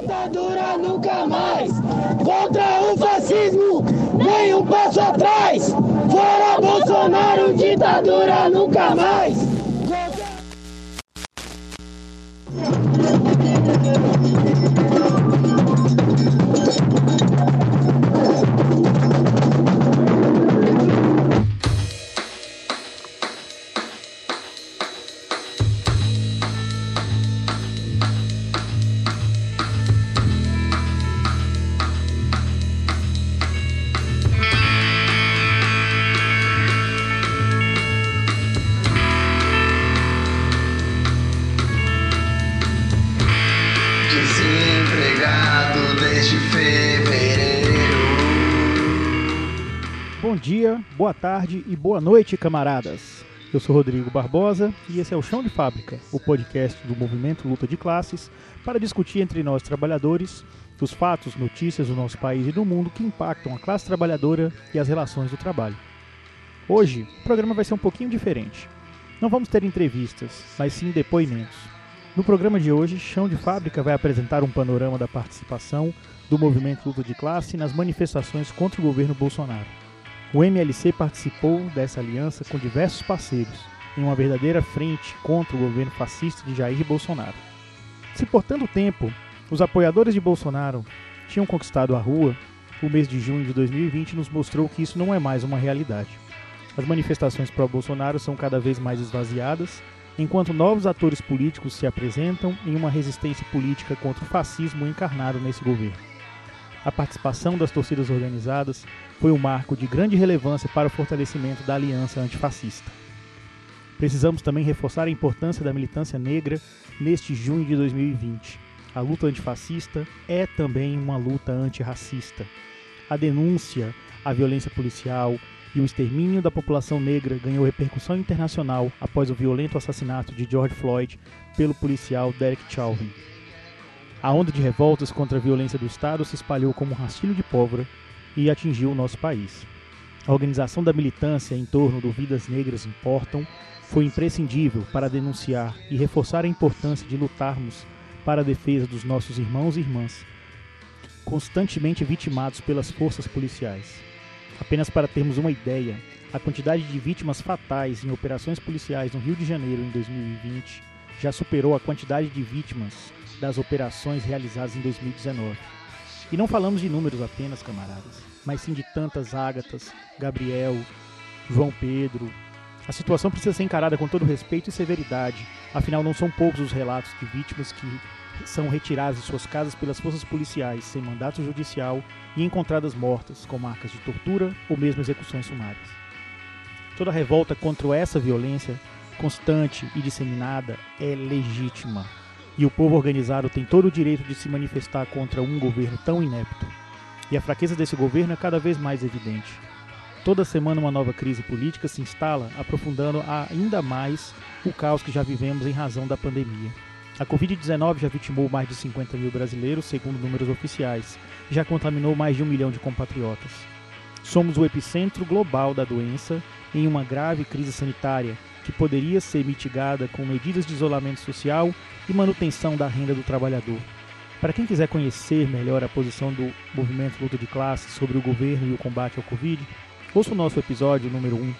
Ditadura nunca mais! Contra o fascismo, nem um passo atrás! Fora Bolsonaro, ditadura nunca mais! Desempregado boa tarde e boa noite, camaradas. Eu sou Rodrigo Barbosa e esse é o Chão de Fábrica, o podcast do movimento Luta de Classes, para discutir entre nós trabalhadores os fatos, notícias do nosso país e do mundo que impactam a classe trabalhadora e as relações do trabalho. Hoje, o programa vai ser um pouquinho diferente. Não vamos ter entrevistas, mas sim depoimentos. No programa de hoje, Chão de Fábrica vai apresentar um panorama da participação do movimento Luta de Classe nas manifestações contra o governo Bolsonaro. O MLC participou dessa aliança com diversos parceiros, em uma verdadeira frente contra o governo fascista de Jair Bolsonaro. Se por tanto tempo os apoiadores de Bolsonaro tinham conquistado a rua, o mês de junho de 2020 nos mostrou que isso não é mais uma realidade. As manifestações pró-Bolsonaro são cada vez mais esvaziadas, enquanto novos atores políticos se apresentam em uma resistência política contra o fascismo encarnado nesse governo. A participação das torcidas organizadas foi um marco de grande relevância para o fortalecimento da aliança antifascista. Precisamos também reforçar a importância da militância negra neste junho de 2020. A luta antifascista é também uma luta antirracista. A denúncia à violência policial e o extermínio da população negra ganhou repercussão internacional após o violento assassinato de George Floyd pelo policial Derek Chauvin. A onda de revoltas contra a violência do Estado se espalhou como um rastilho de pólvora e atingiu o nosso país. A organização da militância em torno do Vidas Negras Importam foi imprescindível para denunciar e reforçar a importância de lutarmos para a defesa dos nossos irmãos e irmãs, constantemente vitimados pelas forças policiais. Apenas para termos uma ideia, a quantidade de vítimas fatais em operações policiais no Rio de Janeiro em 2020 já superou a quantidade de vítimas das operações realizadas em 2019. E não falamos de números apenas, camaradas, mas sim de tantas Ágatas, Gabriel, João Pedro. A situação precisa ser encarada com todo respeito e severidade, afinal não são poucos os relatos de vítimas que são retiradas de suas casas pelas forças policiais sem mandato judicial e encontradas mortas com marcas de tortura ou mesmo execuções sumárias. Toda revolta contra essa violência constante e disseminada é legítima, e o povo organizado tem todo o direito de se manifestar contra um governo tão inepto. E a fraqueza desse governo é cada vez mais evidente. Toda semana uma nova crise política se instala, aprofundando ainda mais o caos que já vivemos em razão da pandemia. A Covid-19 já vitimou mais de 50 mil brasileiros, segundo números oficiais, e já contaminou mais de um milhão de compatriotas. Somos o epicentro global da doença em uma grave crise sanitária que poderia ser mitigada com medidas de isolamento social e manutenção da renda do trabalhador. Para quem quiser conhecer melhor a posição do movimento Luta de Classes sobre o governo e o combate ao Covid, ouça o nosso episódio número 1.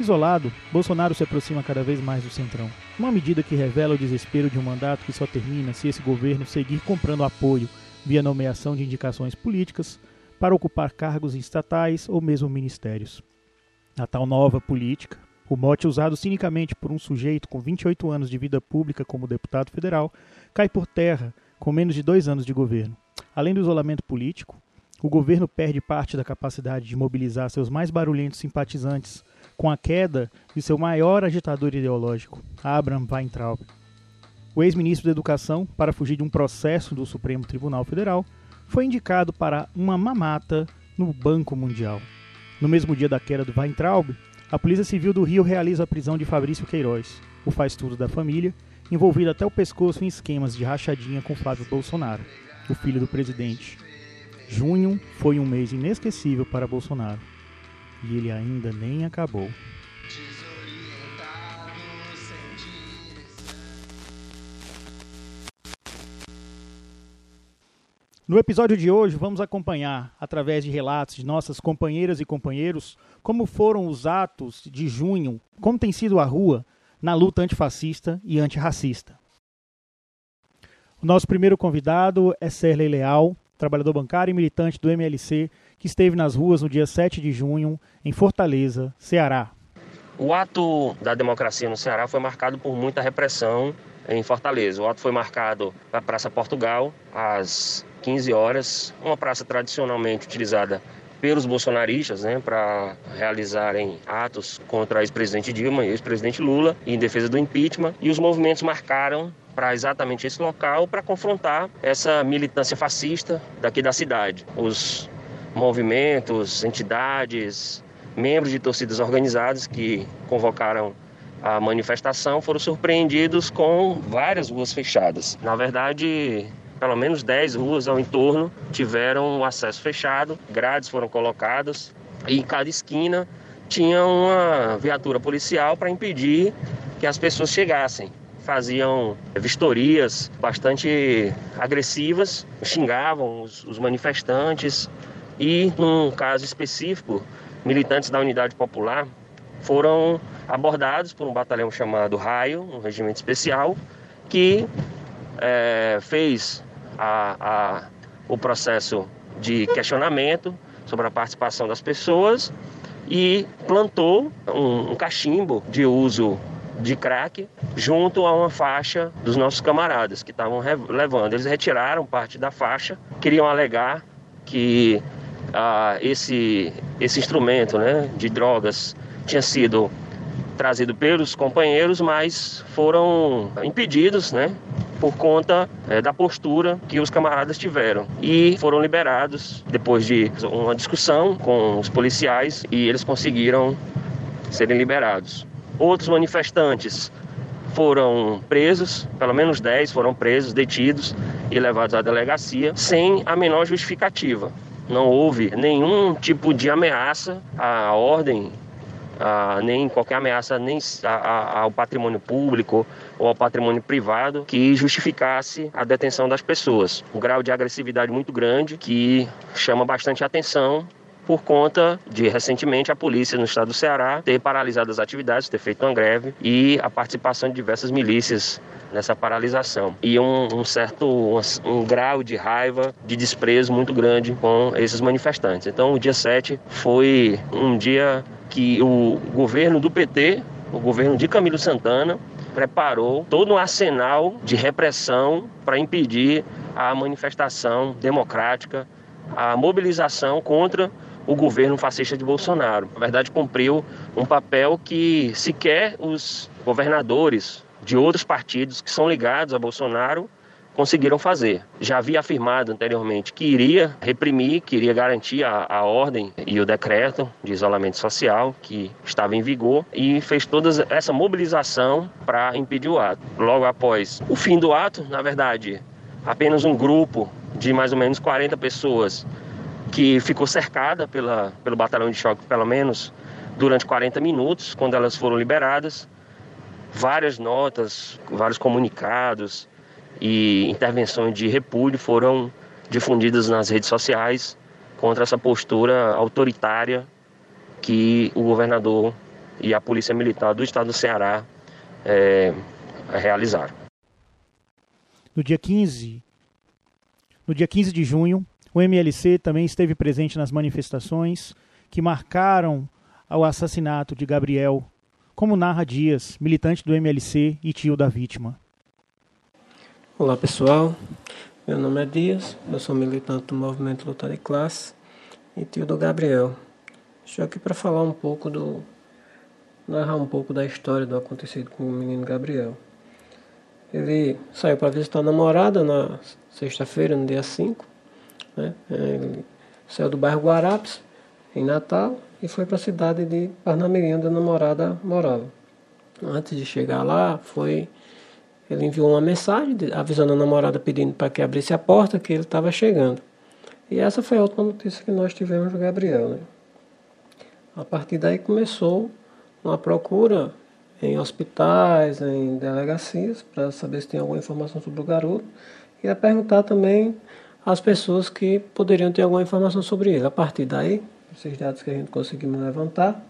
Isolado, Bolsonaro se aproxima cada vez mais do centrão. Uma medida que revela o desespero de um mandato que só termina se esse governo seguir comprando apoio via nomeação de indicações políticas para ocupar cargos estatais ou mesmo ministérios. A tal nova política, o mote usado cinicamente por um sujeito com 28 anos de vida pública como deputado federal, cai por terra com menos de dois anos de governo. Além do isolamento político, o governo perde parte da capacidade de mobilizar seus mais barulhentos simpatizantes com a queda de seu maior agitador ideológico, Abraham Weintraub. O ex-ministro da Educação, para fugir de um processo do Supremo Tribunal Federal, foi indicado para uma mamata no Banco Mundial. No mesmo dia da queda do Weintraub, a Polícia Civil do Rio realiza a prisão de Fabrício Queiroz, o faz-tudo da família, envolvido até o pescoço em esquemas de rachadinha com Flávio Bolsonaro, o filho do presidente. Junho foi um mês inesquecível para Bolsonaro. E ele ainda nem acabou. No episódio de hoje, vamos acompanhar, através de relatos de nossas companheiras e companheiros, como foram os atos de junho, como tem sido a rua na luta antifascista e antirracista. O nosso primeiro convidado é Serley Leal, trabalhador bancário e militante do MLC, que esteve nas ruas no dia 7 de junho, em Fortaleza, Ceará. O ato da democracia no Ceará foi marcado por muita repressão em Fortaleza. O ato foi marcado na Praça Portugal, às 15 horas, uma praça tradicionalmente utilizada pelos bolsonaristas né, para realizarem atos contra ex-presidente Dilma e ex-presidente Lula em defesa do impeachment. E os movimentos marcaram para exatamente esse local para confrontar essa militância fascista daqui da cidade. Os movimentos, entidades, membros de torcidas organizadas que convocaram a manifestação foram surpreendidos com várias ruas fechadas. Na verdade, pelo menos 10 ruas ao entorno tiveram o acesso fechado, grades foram colocadas e em cada esquina tinha uma viatura policial para impedir que as pessoas chegassem. Faziam vistorias bastante agressivas, xingavam os, os manifestantes e, num caso específico, militantes da Unidade Popular foram abordados por um batalhão chamado Raio, um regimento especial, que é, fez a, a, o processo de questionamento sobre a participação das pessoas e plantou um, um cachimbo de uso de crack junto a uma faixa dos nossos camaradas que estavam levando. Eles retiraram parte da faixa, queriam alegar que ah, esse, esse instrumento né, de drogas tinha sido trazido pelos companheiros, mas foram impedidos, né, por conta é, da postura que os camaradas tiveram e foram liberados depois de uma discussão com os policiais e eles conseguiram serem liberados. Outros manifestantes foram presos, pelo menos 10 foram presos, detidos e levados à delegacia sem a menor justificativa. Não houve nenhum tipo de ameaça à ordem nem qualquer ameaça nem a, ao patrimônio público ou ao patrimônio privado que justificasse a detenção das pessoas. Um grau de agressividade muito grande que chama bastante atenção por conta de recentemente a polícia no estado do Ceará ter paralisado as atividades, ter feito uma greve e a participação de diversas milícias nessa paralisação. E um, um certo um, um, grau de raiva, de desprezo muito grande com esses manifestantes. Então o dia 7 foi um dia que o governo do PT, o governo de Camilo Santana, preparou todo um arsenal de repressão para impedir a manifestação democrática, a mobilização contra o governo fascista de Bolsonaro. Na verdade, cumpriu um papel que sequer os governadores de outros partidos que são ligados a Bolsonaro conseguiram fazer. Já havia afirmado anteriormente que iria reprimir, que iria garantir a, a ordem e o decreto de isolamento social que estava em vigor e fez toda essa mobilização para impedir o ato. Logo após o fim do ato, na verdade, apenas um grupo de mais ou menos 40 pessoas que ficou cercada pela, pelo batalhão de choque, pelo menos durante 40 minutos, quando elas foram liberadas. Várias notas, vários comunicados, e intervenções de repúdio foram difundidas nas redes sociais contra essa postura autoritária que o governador e a polícia militar do estado do Ceará é, realizaram. No dia 15, no dia 15 de junho, o MLC também esteve presente nas manifestações que marcaram o assassinato de Gabriel, como narra Dias, militante do MLC e tio da vítima. Olá pessoal, meu nome é Dias, eu sou militante do Movimento Luta de Classe e tio do Gabriel. Estou aqui para falar um pouco do. narrar um pouco da história do acontecido com o menino Gabriel. Ele saiu para visitar a namorada na sexta-feira, no dia 5. Né? Ele saiu do bairro Guarapes, em Natal, e foi para a cidade de Parnamirim, onde a namorada morava. Antes de chegar lá, foi ele enviou uma mensagem avisando a namorada pedindo para que abrisse a porta que ele estava chegando. E essa foi a última notícia que nós tivemos do Gabriel. Né? A partir daí começou uma procura em hospitais, em delegacias, para saber se tem alguma informação sobre o garoto. E a perguntar também as pessoas que poderiam ter alguma informação sobre ele. A partir daí, esses dados que a gente conseguiu levantar,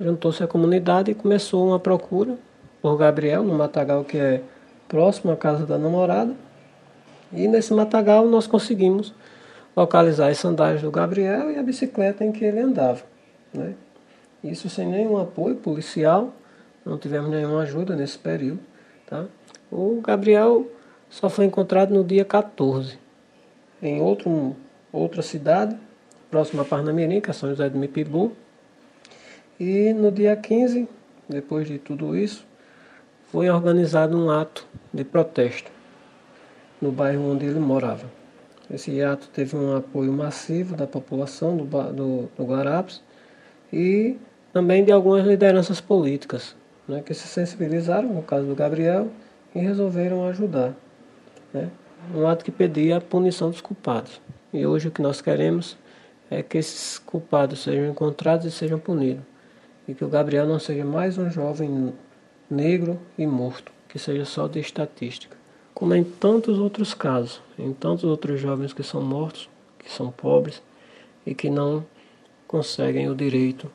juntou-se a comunidade e começou uma procura por Gabriel, no matagal que é próximo à casa da namorada. E nesse matagal nós conseguimos localizar as sandálias do Gabriel e a bicicleta em que ele andava. Né? Isso sem nenhum apoio policial, não tivemos nenhuma ajuda nesse período. Tá? O Gabriel só foi encontrado no dia 14, em outro, outra cidade, próxima a Parnamirim, que é São José do Mipibu. E no dia 15, depois de tudo isso, foi organizado um ato de protesto no bairro onde ele morava. Esse ato teve um apoio massivo da população do, do, do Guarapes e também de algumas lideranças políticas né, que se sensibilizaram, no caso do Gabriel, e resolveram ajudar. Né? Um ato que pedia a punição dos culpados. E hoje o que nós queremos é que esses culpados sejam encontrados e sejam punidos. E que o Gabriel não seja mais um jovem negro e morto, que seja só de estatística. Como em tantos outros casos, em tantos outros jovens que são mortos, que são pobres e que não conseguem o direito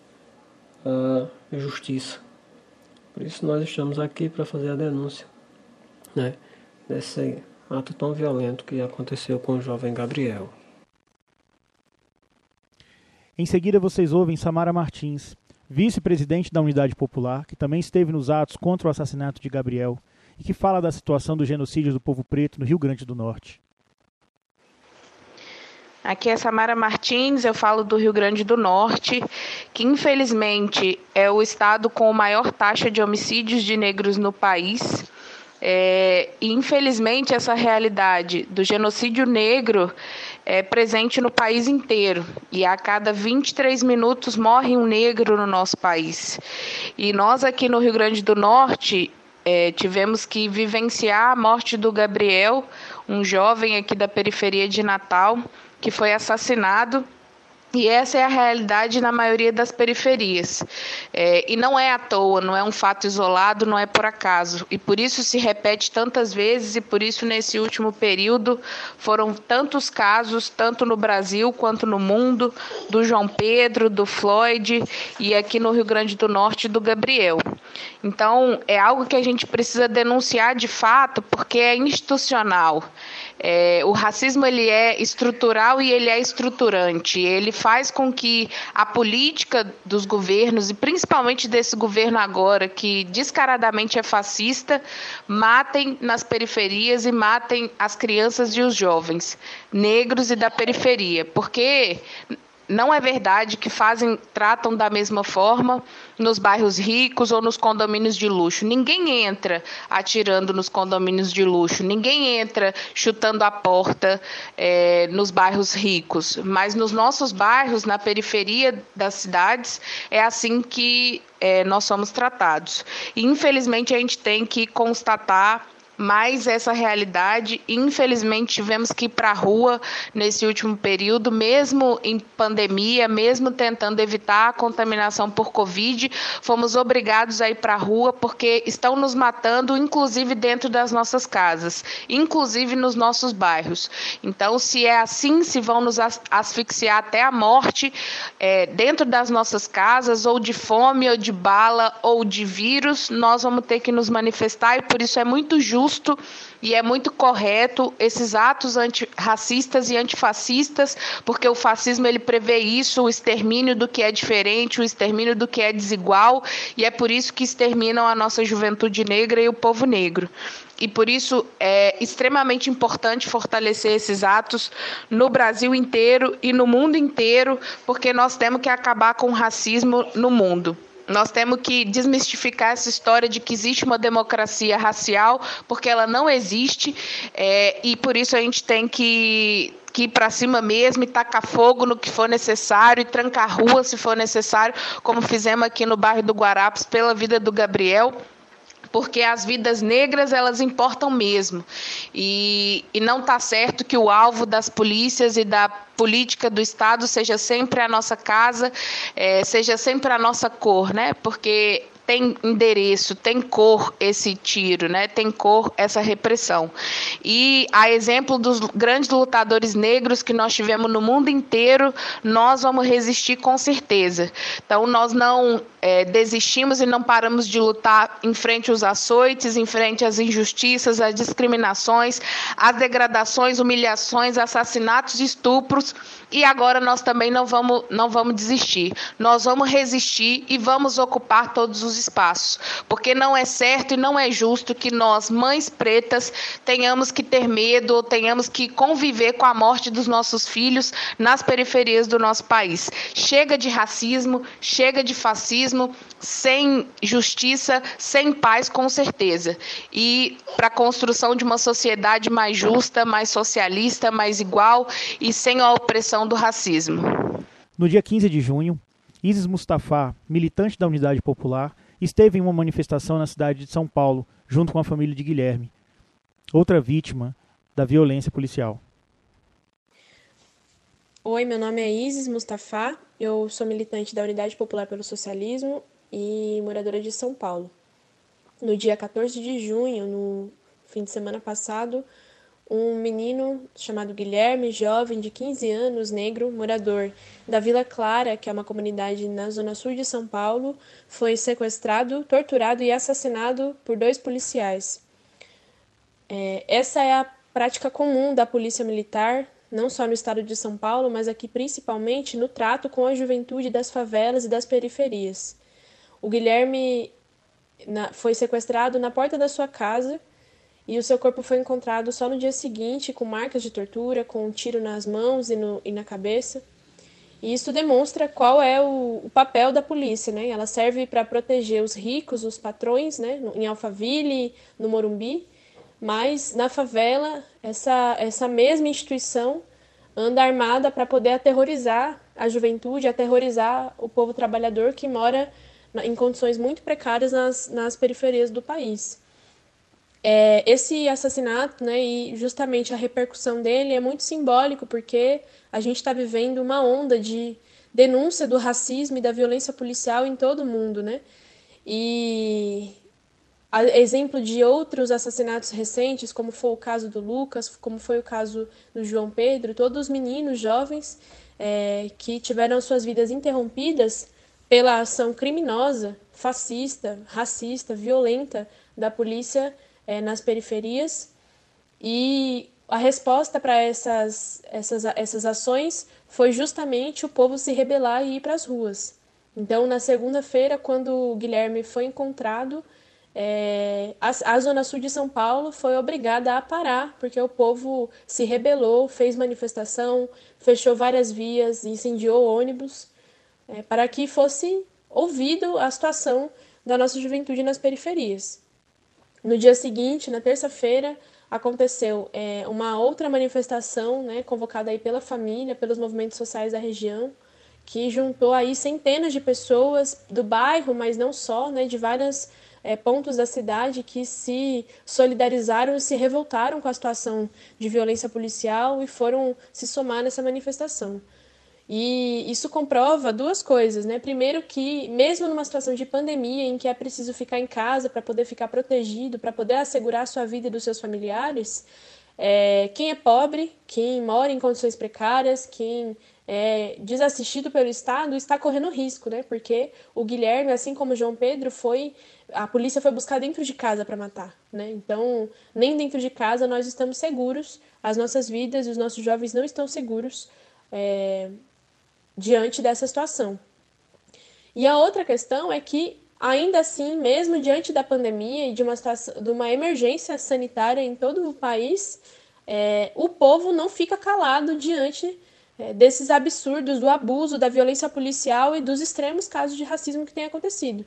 à justiça. Por isso nós estamos aqui para fazer a denúncia né, desse ato tão violento que aconteceu com o jovem Gabriel. Em seguida, vocês ouvem Samara Martins, vice-presidente da Unidade Popular, que também esteve nos atos contra o assassinato de Gabriel e que fala da situação do genocídio do povo preto no Rio Grande do Norte. Aqui é Samara Martins, eu falo do Rio Grande do Norte, que infelizmente é o estado com a maior taxa de homicídios de negros no país. É, infelizmente essa realidade do genocídio negro é presente no país inteiro. E a cada 23 minutos morre um negro no nosso país. E nós aqui no Rio Grande do Norte é, tivemos que vivenciar a morte do Gabriel, um jovem aqui da periferia de Natal, que foi assassinado e essa é a realidade na maioria das periferias. É, e não é à toa, não é um fato isolado, não é por acaso. E por isso se repete tantas vezes, e por isso, nesse último período, foram tantos casos, tanto no Brasil quanto no mundo, do João Pedro, do Floyd e aqui no Rio Grande do Norte, do Gabriel. Então, é algo que a gente precisa denunciar de fato, porque é institucional. É, o racismo ele é estrutural e ele é estruturante. Ele faz com que a política dos governos, e principalmente desse governo agora, que descaradamente é fascista, matem nas periferias e matem as crianças e os jovens negros e da periferia. Porque não é verdade que fazem, tratam da mesma forma nos bairros ricos ou nos condomínios de luxo. Ninguém entra atirando nos condomínios de luxo, ninguém entra chutando a porta é, nos bairros ricos. Mas nos nossos bairros, na periferia das cidades, é assim que é, nós somos tratados. E, infelizmente, a gente tem que constatar mais essa realidade. Infelizmente, tivemos que ir para a rua nesse último período, mesmo em pandemia, mesmo tentando evitar a contaminação por Covid, fomos obrigados a ir para a rua porque estão nos matando, inclusive dentro das nossas casas, inclusive nos nossos bairros. Então, se é assim, se vão nos asfixiar até a morte é, dentro das nossas casas, ou de fome, ou de bala, ou de vírus, nós vamos ter que nos manifestar e por isso é muito justo justo e é muito correto esses atos antirracistas e antifascistas, porque o fascismo ele prevê isso, o extermínio do que é diferente, o extermínio do que é desigual, e é por isso que exterminam a nossa juventude negra e o povo negro. E por isso é extremamente importante fortalecer esses atos no Brasil inteiro e no mundo inteiro, porque nós temos que acabar com o racismo no mundo. Nós temos que desmistificar essa história de que existe uma democracia racial, porque ela não existe, é, e por isso a gente tem que, que ir para cima mesmo e tacar fogo no que for necessário e trancar rua se for necessário, como fizemos aqui no bairro do Guarapes pela vida do Gabriel porque as vidas negras elas importam mesmo. E, e não está certo que o alvo das polícias e da política do Estado seja sempre a nossa casa, é, seja sempre a nossa cor, né? Porque tem endereço, tem cor esse tiro, né? Tem cor essa repressão. E a exemplo dos grandes lutadores negros que nós tivemos no mundo inteiro, nós vamos resistir com certeza. Então nós não é, desistimos e não paramos de lutar em frente aos açoites, em frente às injustiças, às discriminações, às degradações, humilhações, assassinatos estupros. E agora nós também não vamos, não vamos desistir. Nós vamos resistir e vamos ocupar todos os espaços. Porque não é certo e não é justo que nós, mães pretas, tenhamos que ter medo ou tenhamos que conviver com a morte dos nossos filhos nas periferias do nosso país. Chega de racismo, chega de fascismo sem justiça, sem paz, com certeza. E para a construção de uma sociedade mais justa, mais socialista, mais igual e sem a opressão do racismo. No dia 15 de junho, Isis Mustafa, militante da Unidade Popular, esteve em uma manifestação na cidade de São Paulo, junto com a família de Guilherme, outra vítima da violência policial. Oi, meu nome é Isis Mustafa, eu sou militante da Unidade Popular pelo Socialismo e moradora de São Paulo. No dia 14 de junho, no fim de semana passado, um menino chamado Guilherme, jovem de 15 anos, negro, morador da Vila Clara, que é uma comunidade na zona sul de São Paulo, foi sequestrado, torturado e assassinado por dois policiais. É, essa é a prática comum da polícia militar não só no estado de São Paulo, mas aqui principalmente no trato com a juventude das favelas e das periferias. O Guilherme foi sequestrado na porta da sua casa e o seu corpo foi encontrado só no dia seguinte, com marcas de tortura, com um tiro nas mãos e, no, e na cabeça. E isso demonstra qual é o, o papel da polícia, né? Ela serve para proteger os ricos, os patrões, né? Em Alphaville, no Morumbi, mas na favela essa, essa mesma instituição anda armada para poder aterrorizar a juventude, aterrorizar o povo trabalhador que mora em condições muito precárias nas, nas periferias do país. É, esse assassinato, né, e justamente a repercussão dele é muito simbólico, porque a gente está vivendo uma onda de denúncia do racismo e da violência policial em todo o mundo, né? E a exemplo de outros assassinatos recentes, como foi o caso do Lucas, como foi o caso do João Pedro, todos os meninos jovens é, que tiveram suas vidas interrompidas pela ação criminosa, fascista, racista, violenta da polícia é, nas periferias. E a resposta para essas, essas, essas ações foi justamente o povo se rebelar e ir para as ruas. Então, na segunda-feira, quando o Guilherme foi encontrado, é, a, a, Zona Sul de São Paulo foi obrigada a parar, porque o povo se rebelou, fez manifestação, fechou várias vias, incendiou ônibus, é, para que fosse ouvido a situação da nossa juventude nas periferias. No dia seguinte, na terça-feira, aconteceu é, uma outra manifestação, né, convocada aí pela família, pelos movimentos sociais da região, que juntou aí centenas de pessoas do bairro, mas não só, né, de várias é, pontos da cidade que se solidarizaram e se revoltaram com a situação de violência policial e foram se somar nessa manifestação. E isso comprova duas coisas, né? Primeiro que mesmo numa situação de pandemia em que é preciso ficar em casa para poder ficar protegido, para poder assegurar a sua vida e dos seus familiares, é, quem é pobre, quem mora em condições precárias, quem é desassistido pelo Estado está correndo risco, né? Porque o Guilherme, assim como o João Pedro, foi a polícia foi buscar dentro de casa para matar, né? Então, nem dentro de casa nós estamos seguros, as nossas vidas e os nossos jovens não estão seguros é, diante dessa situação. E a outra questão é que, ainda assim, mesmo diante da pandemia e de uma, situação, de uma emergência sanitária em todo o país, é, o povo não fica calado diante é, desses absurdos do abuso, da violência policial e dos extremos casos de racismo que têm acontecido.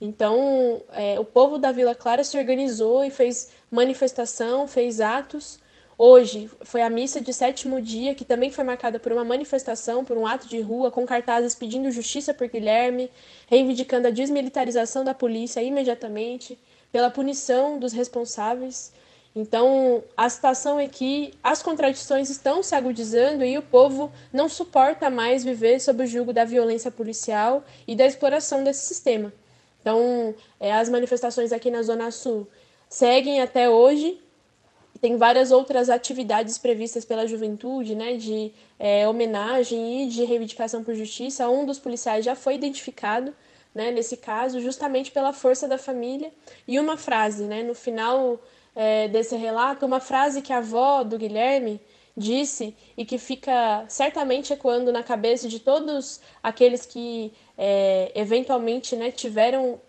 Então, é, o povo da Vila Clara se organizou e fez manifestação, fez atos. Hoje foi a missa de sétimo dia, que também foi marcada por uma manifestação, por um ato de rua, com cartazes pedindo justiça por Guilherme, reivindicando a desmilitarização da polícia imediatamente, pela punição dos responsáveis. Então, a situação é que as contradições estão se agudizando e o povo não suporta mais viver sob o jugo da violência policial e da exploração desse sistema. Então, é, as manifestações aqui na Zona Sul seguem até hoje. Tem várias outras atividades previstas pela juventude, né, de é, homenagem e de reivindicação por justiça. Um dos policiais já foi identificado, né, nesse caso, justamente pela força da família. E uma frase, né, no final é, desse relato, uma frase que a avó do Guilherme disse e que fica certamente ecoando na cabeça de todos aqueles que é, eventualmente né, tiveram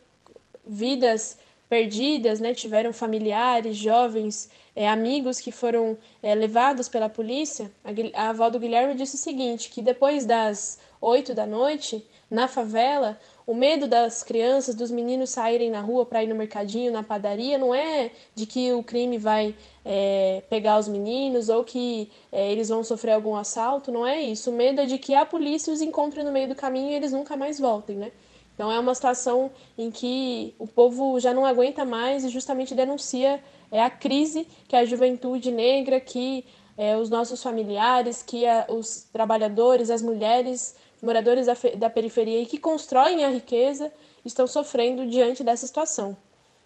vidas perdidas, né, tiveram familiares, jovens, é, amigos que foram é, levados pela polícia. A, a avó do Guilherme disse o seguinte, que depois das oito da noite, na favela, o medo das crianças, dos meninos saírem na rua para ir no mercadinho, na padaria, não é de que o crime vai é, pegar os meninos ou que é, eles vão sofrer algum assalto, não é isso. O medo é de que a polícia os encontre no meio do caminho e eles nunca mais voltem, né? Então é uma situação em que o povo já não aguenta mais e justamente denuncia é, a crise que a juventude negra, que é, os nossos familiares, que a, os trabalhadores, as mulheres moradores da, da periferia e que constroem a riqueza estão sofrendo diante dessa situação.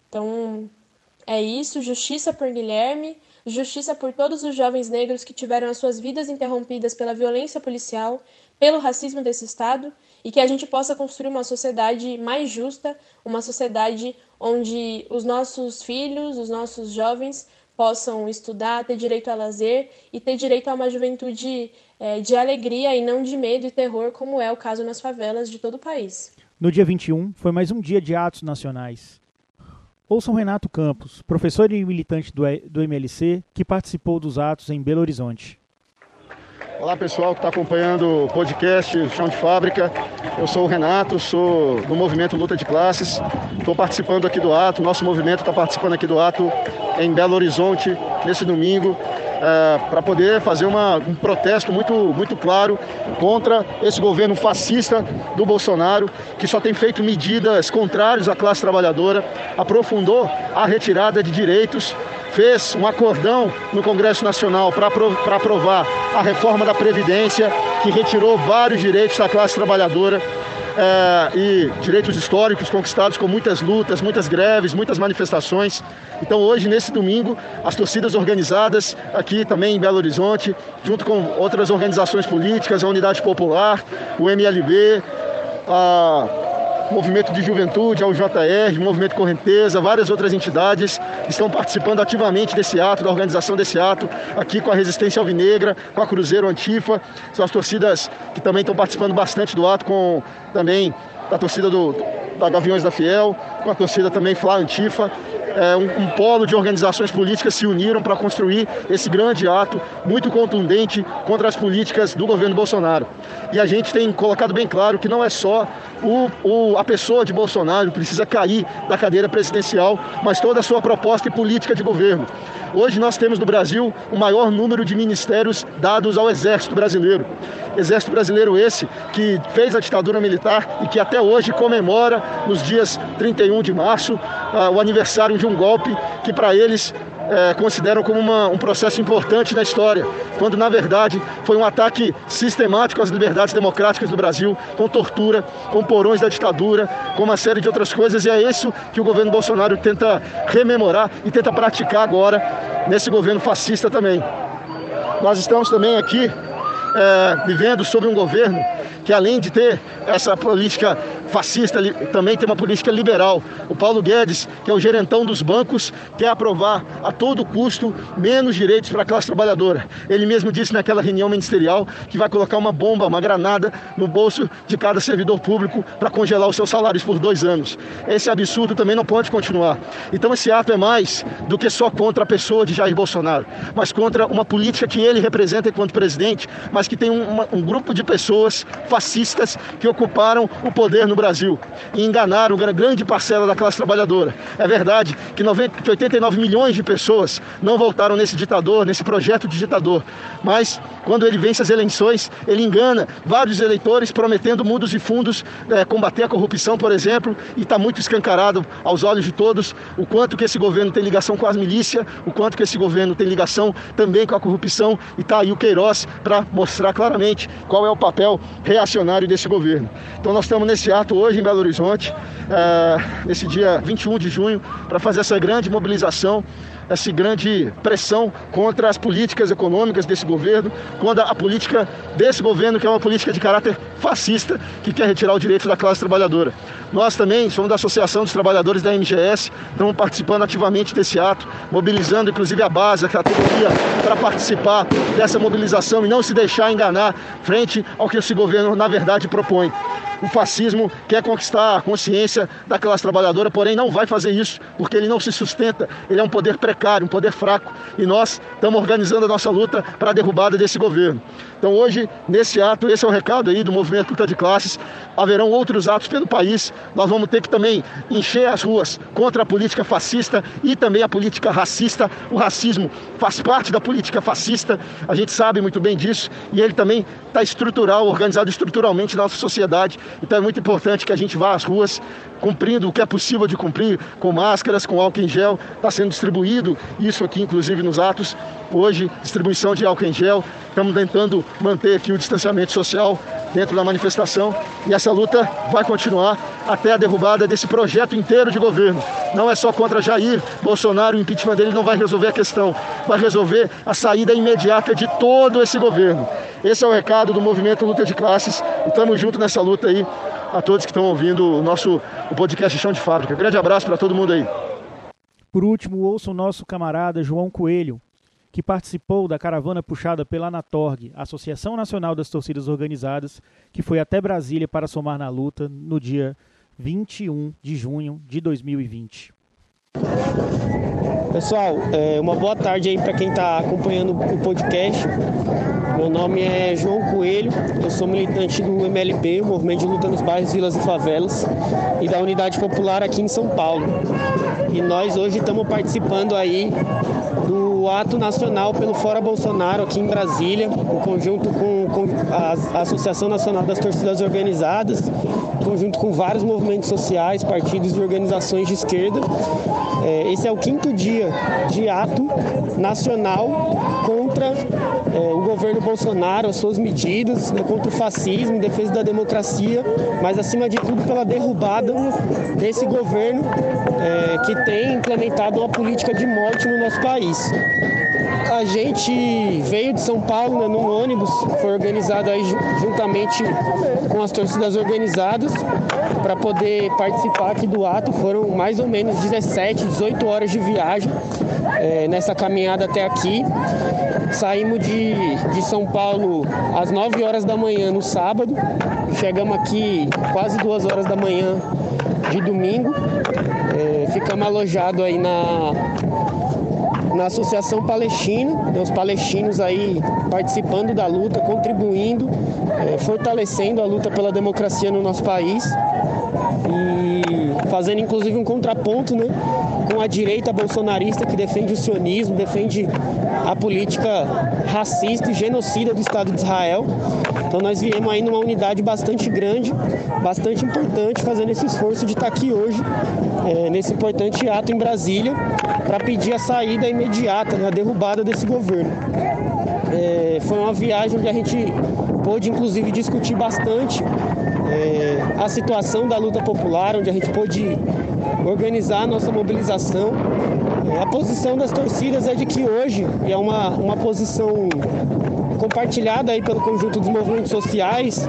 Então, é isso, justiça por Guilherme, justiça por todos os jovens negros que tiveram as suas vidas interrompidas pela violência policial, pelo racismo desse Estado, e que a gente possa construir uma sociedade mais justa, uma sociedade onde os nossos filhos, os nossos jovens possam estudar, ter direito a lazer e ter direito a uma juventude é, de alegria e não de medo e terror, como é o caso nas favelas de todo o país. No dia 21, foi mais um dia de atos nacionais. Ouçam Renato Campos, professor e militante do, do MLC, que participou dos atos em Belo Horizonte. Olá pessoal que está acompanhando o podcast Chão de Fábrica. Eu sou o Renato, sou do movimento Luta de Classes. Estou participando aqui do ato, nosso movimento está participando aqui do ato em Belo Horizonte nesse domingo. É, para poder fazer uma, um protesto muito, muito claro contra esse governo fascista do Bolsonaro, que só tem feito medidas contrárias à classe trabalhadora, aprofundou a retirada de direitos fez um acordão no Congresso Nacional para aprovar a reforma da Previdência, que retirou vários direitos da classe trabalhadora. É, e direitos históricos conquistados com muitas lutas, muitas greves, muitas manifestações. Então hoje, nesse domingo, as torcidas organizadas aqui também em Belo Horizonte, junto com outras organizações políticas, a Unidade Popular, o MLB, a Movimento de Juventude, ao JR, Movimento Correnteza, várias outras entidades estão participando ativamente desse ato, da organização desse ato, aqui com a Resistência Alvinegra, com a Cruzeiro Antifa, são as torcidas que também estão participando bastante do ato, com também a torcida do, da Gaviões da Fiel, com a torcida também Flá Antifa é, um, um, polo de organizações políticas se uniram para construir esse grande ato muito contundente contra as políticas do governo Bolsonaro. E a gente tem colocado bem claro que não é só o, o, a pessoa de Bolsonaro precisa cair da cadeira presidencial, mas toda a sua proposta e política de governo. Hoje nós temos no Brasil o maior número de ministérios dados ao Exército Brasileiro. Exército Brasileiro esse que fez a ditadura militar e que até hoje comemora nos dias 31 de março uh, o aniversário de um golpe que para eles é, consideram como uma, um processo importante na história, quando na verdade foi um ataque sistemático às liberdades democráticas do Brasil, com tortura, com porões da ditadura, com uma série de outras coisas, e é isso que o governo Bolsonaro tenta rememorar e tenta praticar agora nesse governo fascista também. Nós estamos também aqui é, vivendo sobre um governo que além de ter essa política fascista, também tem uma política liberal. O Paulo Guedes, que é o gerentão dos bancos, quer aprovar a todo custo menos direitos para a classe trabalhadora. Ele mesmo disse naquela reunião ministerial que vai colocar uma bomba, uma granada no bolso de cada servidor público para congelar os seus salários por dois anos. Esse absurdo também não pode continuar. Então esse ato é mais do que só contra a pessoa de Jair Bolsonaro, mas contra uma política que ele representa enquanto presidente, mas que tem um, um grupo de pessoas fascistas que ocuparam o poder no Brasil e enganaram grande parcela da classe trabalhadora. É verdade que, 90, que 89 milhões de pessoas não votaram nesse ditador, nesse projeto de ditador, mas quando ele vence as eleições, ele engana vários eleitores prometendo mundos e fundos, é, combater a corrupção, por exemplo, e está muito escancarado aos olhos de todos o quanto que esse governo tem ligação com as milícias, o quanto que esse governo tem ligação também com a corrupção, e está aí o Queiroz para mostrar claramente qual é o papel reacionário desse governo. Então nós estamos nesse ato hoje em Belo Horizonte, é, nesse dia 21 de junho, para fazer essa grande mobilização essa grande pressão contra as políticas econômicas desse governo, contra a política desse governo, que é uma política de caráter fascista, que quer retirar o direito da classe trabalhadora. Nós também somos da Associação dos Trabalhadores da MGS, estamos participando ativamente desse ato, mobilizando inclusive a base, a categoria, para participar dessa mobilização e não se deixar enganar frente ao que esse governo, na verdade, propõe. O fascismo quer conquistar a consciência da classe trabalhadora, porém não vai fazer isso, porque ele não se sustenta, ele é um poder precário, um poder fraco, e nós estamos organizando a nossa luta para a derrubada desse governo. Então hoje, nesse ato, esse é o recado aí do movimento Luta de Classes, haverão outros atos pelo país, nós vamos ter que também encher as ruas contra a política fascista e também a política racista. O racismo faz parte da política fascista, a gente sabe muito bem disso, e ele também está estrutural, organizado estruturalmente na nossa sociedade. Então é muito importante que a gente vá às ruas cumprindo o que é possível de cumprir, com máscaras, com álcool em gel, está sendo distribuído isso aqui, inclusive nos atos. Hoje, distribuição de álcool em gel. Estamos tentando manter aqui o distanciamento social dentro da manifestação e essa luta vai continuar até a derrubada desse projeto inteiro de governo. Não é só contra Jair Bolsonaro, o impeachment dele não vai resolver a questão, vai resolver a saída imediata de todo esse governo. Esse é o recado do movimento Luta de Classes e estamos juntos nessa luta aí a todos que estão ouvindo o nosso o podcast Chão de Fábrica. Grande abraço para todo mundo aí. Por último, ouça o nosso camarada João Coelho, que participou da caravana puxada pela Anatorg, Associação Nacional das Torcidas Organizadas, que foi até Brasília para somar na luta no dia 21 de junho de 2020. Pessoal, é, uma boa tarde aí para quem está acompanhando o podcast. Meu nome é João Coelho, eu sou militante do MLB, Movimento de Luta nos Bairros, Vilas e Favelas, e da Unidade Popular aqui em São Paulo. E nós hoje estamos participando aí do ato nacional pelo Fora Bolsonaro aqui em Brasília, em conjunto com, com a Associação Nacional das Torcidas Organizadas, conjunto com vários movimentos sociais, partidos e organizações de esquerda. É, esse é o quinto dia de ato nacional contra é, o governo Bolsonaro, as suas medidas, né, contra o fascismo, em defesa da democracia, mas acima de tudo pela derrubada desse governo é, que tem implementado uma política de morte no nosso país. A gente veio de São Paulo né, num ônibus, foi organizado aí juntamente com as torcidas organizadas para poder participar aqui do ato. Foram mais ou menos 17, 18 horas de viagem é, nessa caminhada até aqui. Saímos de, de São Paulo às 9 horas da manhã no sábado, chegamos aqui quase 2 horas da manhã de domingo. É, ficamos alojados aí na, na Associação Palestina, os palestinos aí participando da luta, contribuindo, é, fortalecendo a luta pela democracia no nosso país e fazendo inclusive um contraponto né, com a direita bolsonarista que defende o sionismo, defende a política racista e genocida do Estado de Israel. Então nós viemos aí numa unidade bastante grande, bastante importante, fazendo esse esforço de estar aqui hoje, é, nesse importante ato em Brasília, para pedir a saída imediata, né, a derrubada desse governo. É, foi uma viagem onde a gente pôde inclusive discutir bastante é, a situação da luta popular, onde a gente pôde organizar a nossa mobilização. É, a posição das torcidas é de que hoje, é uma, uma posição compartilhada aí pelo conjunto dos movimentos sociais,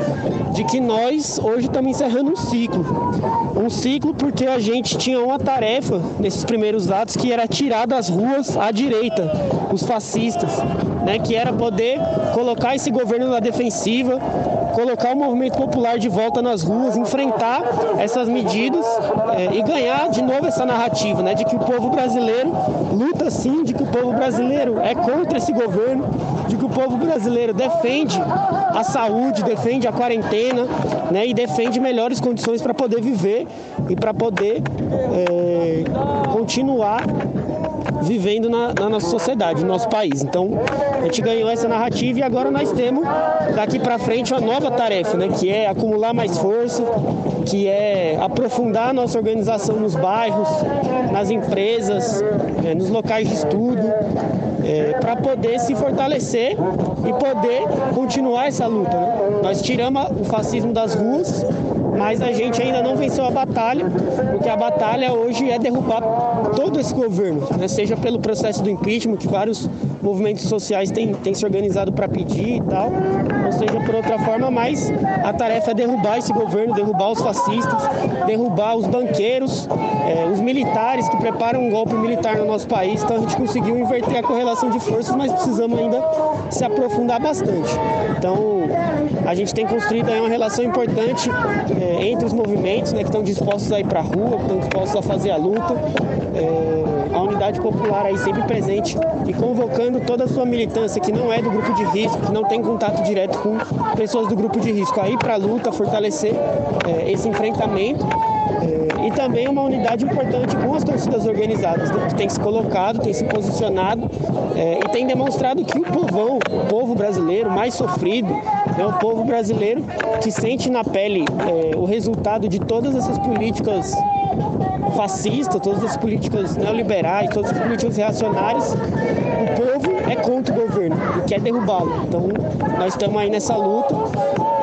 de que nós hoje estamos encerrando um ciclo. Um ciclo porque a gente tinha uma tarefa nesses primeiros atos que era tirar das ruas à direita, os fascistas, né, que era poder colocar esse governo na defensiva, colocar o movimento popular de volta nas ruas, enfrentar essas medidas é, e ganhar de novo essa narrativa, né, de que o povo brasileiro luta sim, de que o povo brasileiro é contra esse governo, de que o povo brasileiro defende a saúde, defende a quarentena, né, e defende melhores condições para poder viver e para poder é, continuar vivendo na, na, nossa sociedade, no nosso país. Então, a gente ganhou essa narrativa e agora nós temos daqui para frente uma nova tarefa, né, que é acumular mais força, que é aprofundar a nossa organização nos bairros, nas empresas, é, nos locais de estudo, é, para poder se fortalecer e poder continuar essa luta. Né? Nós tiramos o fascismo das ruas mas a gente ainda não venceu a batalha, porque a batalha hoje é derrubar todo esse governo, né? seja pelo processo do impeachment, que vários movimentos sociais têm, têm se organizado para pedir e tal, ou seja, por outra forma, mas a tarefa é derrubar esse governo, derrubar os fascistas, derrubar os banqueiros, é, os militares que preparam um golpe militar no nosso país. Então a gente conseguiu inverter a correlação de forças, mas precisamos ainda se aprofundar bastante. Então a gente tem construído aí uma relação importante é, entre os movimentos né, que estão dispostos a ir para a rua, que estão dispostos a fazer a luta. É, a unidade popular aí sempre presente e convocando toda a sua militância que não é do grupo de risco, que não tem contato direto com pessoas do grupo de risco, aí para a luta, fortalecer é, esse enfrentamento. É, e também uma unidade importante com as torcidas organizadas, né, que tem se colocado, tem se posicionado é, e tem demonstrado que o povão, o povo brasileiro mais sofrido, é o povo brasileiro que sente na pele é, o resultado de todas essas políticas fascistas, todas as políticas neoliberais, todas as políticas reacionárias, o povo é contra o governo e quer derrubá-lo. Então, nós estamos aí nessa luta.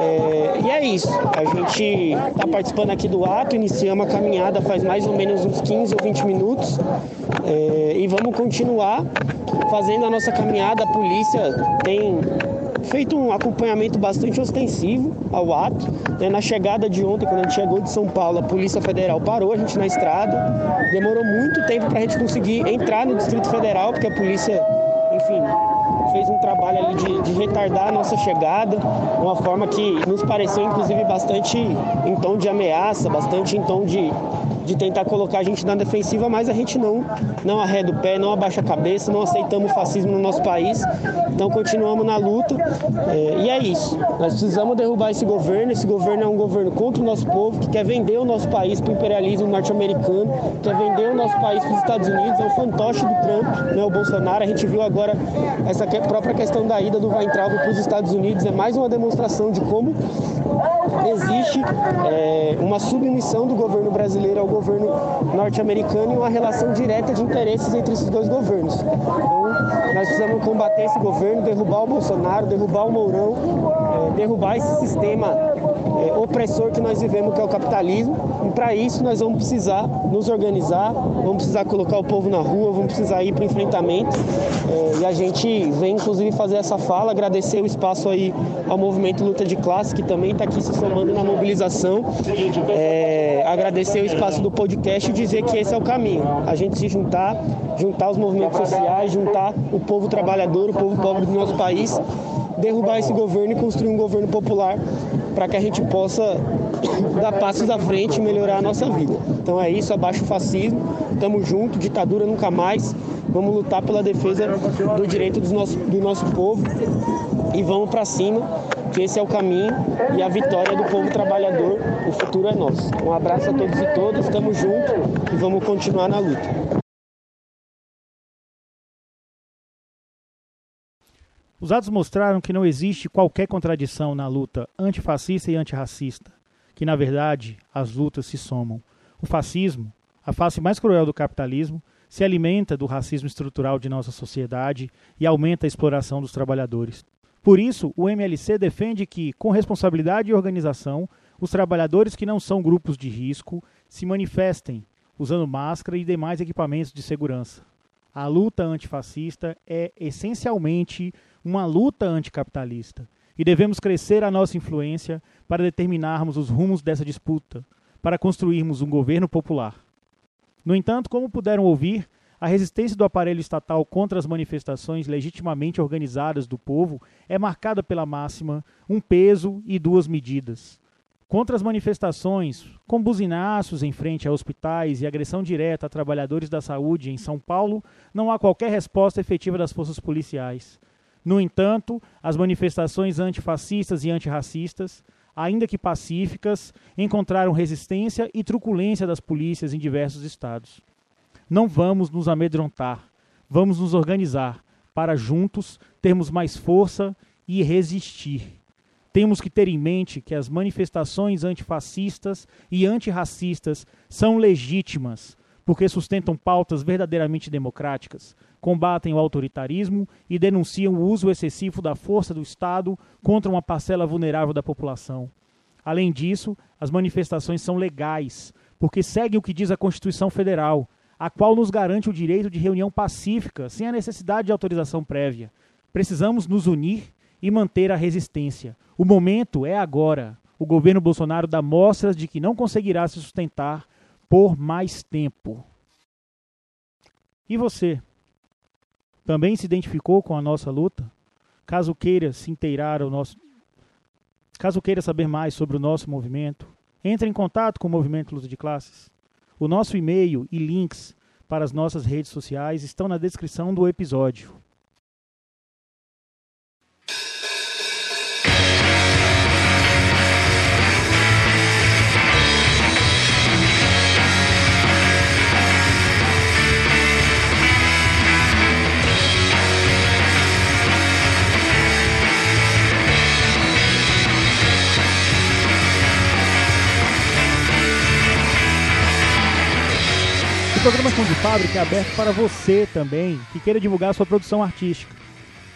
É, e é isso. A gente está participando aqui do ato, iniciamos a caminhada faz mais ou menos uns 15 ou 20 minutos. É, e vamos continuar fazendo a nossa caminhada. A polícia tem feito um acompanhamento bastante ostensivo ao ato. Né? Na chegada de ontem, quando a gente chegou de São Paulo, a Polícia Federal parou a gente na estrada. Demorou muito tempo para a gente conseguir entrar no Distrito Federal, porque a polícia, enfim, fez um trabalho ali de, de, retardar a nossa chegada, uma forma que nos pareceu, inclusive, bastante em tom de ameaça, bastante em tom de, de tentar colocar a gente na defensiva, mas a gente não, não arreda o pé, não abaixa a cabeça, não aceitamos o fascismo no nosso país. Então continuamos na luta é, e é isso. Nós precisamos derrubar esse governo. Esse governo é um governo contra o nosso povo, que quer vender o nosso país para o imperialismo norte-americano, quer vender o nosso país para os Estados Unidos. É um fantoche do Trump, né, o Bolsonaro. A gente viu agora essa própria questão da ida do Weintraub para os Estados Unidos. É mais uma demonstração de como existe é, uma submissão do governo brasileiro ao governo norte-americano e uma relação direta de interesses entre esses dois governos. Então, nós precisamos combater esse governo, derrubar o Bolsonaro, derrubar o Mourão, é, derrubar esse sistema é, opressor que nós vivemos, que é o capitalismo. E para isso nós vamos precisar nos organizar, vamos precisar colocar o povo na rua, vamos precisar ir para o enfrentamento. É, e a gente vem inclusive fazer essa fala, agradecer o espaço aí ao movimento Luta de Classe, que também está aqui se somando na mobilização. É, agradecer o espaço do podcast e dizer que esse é o caminho. A gente se juntar, juntar os movimentos sociais, juntar o povo trabalhador, o povo pobre do nosso país, derrubar esse governo e construir um governo popular para que a gente possa dar passos à frente e melhorar a nossa vida. Então é isso, abaixo o fascismo, estamos juntos, ditadura nunca mais, vamos lutar pela defesa do direito do nosso, do nosso povo e vamos para cima, que esse é o caminho e a vitória do povo trabalhador, o futuro é nosso. Um abraço a todos e todas, estamos juntos e vamos continuar na luta. Os dados mostraram que não existe qualquer contradição na luta antifascista e antirracista, que na verdade as lutas se somam. O fascismo, a face mais cruel do capitalismo, se alimenta do racismo estrutural de nossa sociedade e aumenta a exploração dos trabalhadores. Por isso, o MLC defende que, com responsabilidade e organização, os trabalhadores que não são grupos de risco se manifestem usando máscara e demais equipamentos de segurança. A luta antifascista é essencialmente uma luta anticapitalista e devemos crescer a nossa influência para determinarmos os rumos dessa disputa, para construirmos um governo popular. No entanto, como puderam ouvir, a resistência do aparelho estatal contra as manifestações legitimamente organizadas do povo é marcada pela máxima um peso e duas medidas. Contra as manifestações, com buzinaços em frente a hospitais e agressão direta a trabalhadores da saúde em São Paulo, não há qualquer resposta efetiva das forças policiais. No entanto, as manifestações antifascistas e antirracistas, ainda que pacíficas, encontraram resistência e truculência das polícias em diversos estados. Não vamos nos amedrontar, vamos nos organizar para juntos termos mais força e resistir. Temos que ter em mente que as manifestações antifascistas e antirracistas são legítimas, porque sustentam pautas verdadeiramente democráticas, combatem o autoritarismo e denunciam o uso excessivo da força do Estado contra uma parcela vulnerável da população. Além disso, as manifestações são legais, porque seguem o que diz a Constituição Federal, a qual nos garante o direito de reunião pacífica, sem a necessidade de autorização prévia. Precisamos nos unir e manter a resistência. O momento é agora. O governo Bolsonaro dá mostras de que não conseguirá se sustentar por mais tempo. E você? Também se identificou com a nossa luta? Caso queira se inteirar o nosso Caso queira saber mais sobre o nosso movimento, entre em contato com o Movimento Luta de Classes. O nosso e-mail e links para as nossas redes sociais estão na descrição do episódio. Programa Som de Fábrica é aberto para você também, que queira divulgar sua produção artística.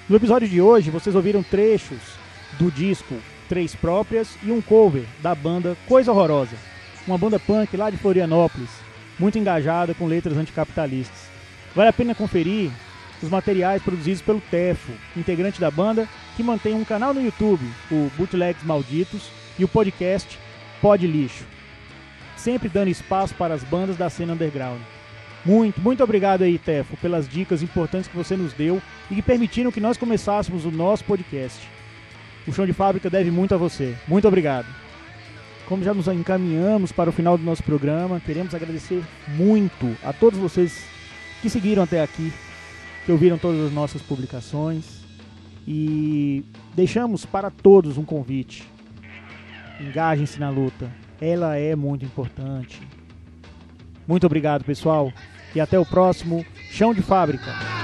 No episódio de hoje, vocês ouviram trechos do disco Três Próprias e um cover da banda Coisa Horrorosa, uma banda punk lá de Florianópolis, muito engajada com letras anticapitalistas. Vale a pena conferir os materiais produzidos pelo Tefo, integrante da banda, que mantém um canal no YouTube, o Bootlegs Malditos, e o podcast Pod Lixo, sempre dando espaço para as bandas da cena underground. Muito, muito obrigado aí, Tefo, pelas dicas importantes que você nos deu e que permitiram que nós começássemos o nosso podcast. O Chão de Fábrica deve muito a você. Muito obrigado. Como já nos encaminhamos para o final do nosso programa, queremos agradecer muito a todos vocês que seguiram até aqui, que ouviram todas as nossas publicações e deixamos para todos um convite. Engajem-se na luta. Ela é muito importante. Muito obrigado, pessoal e até o próximo Chão de Fábrica.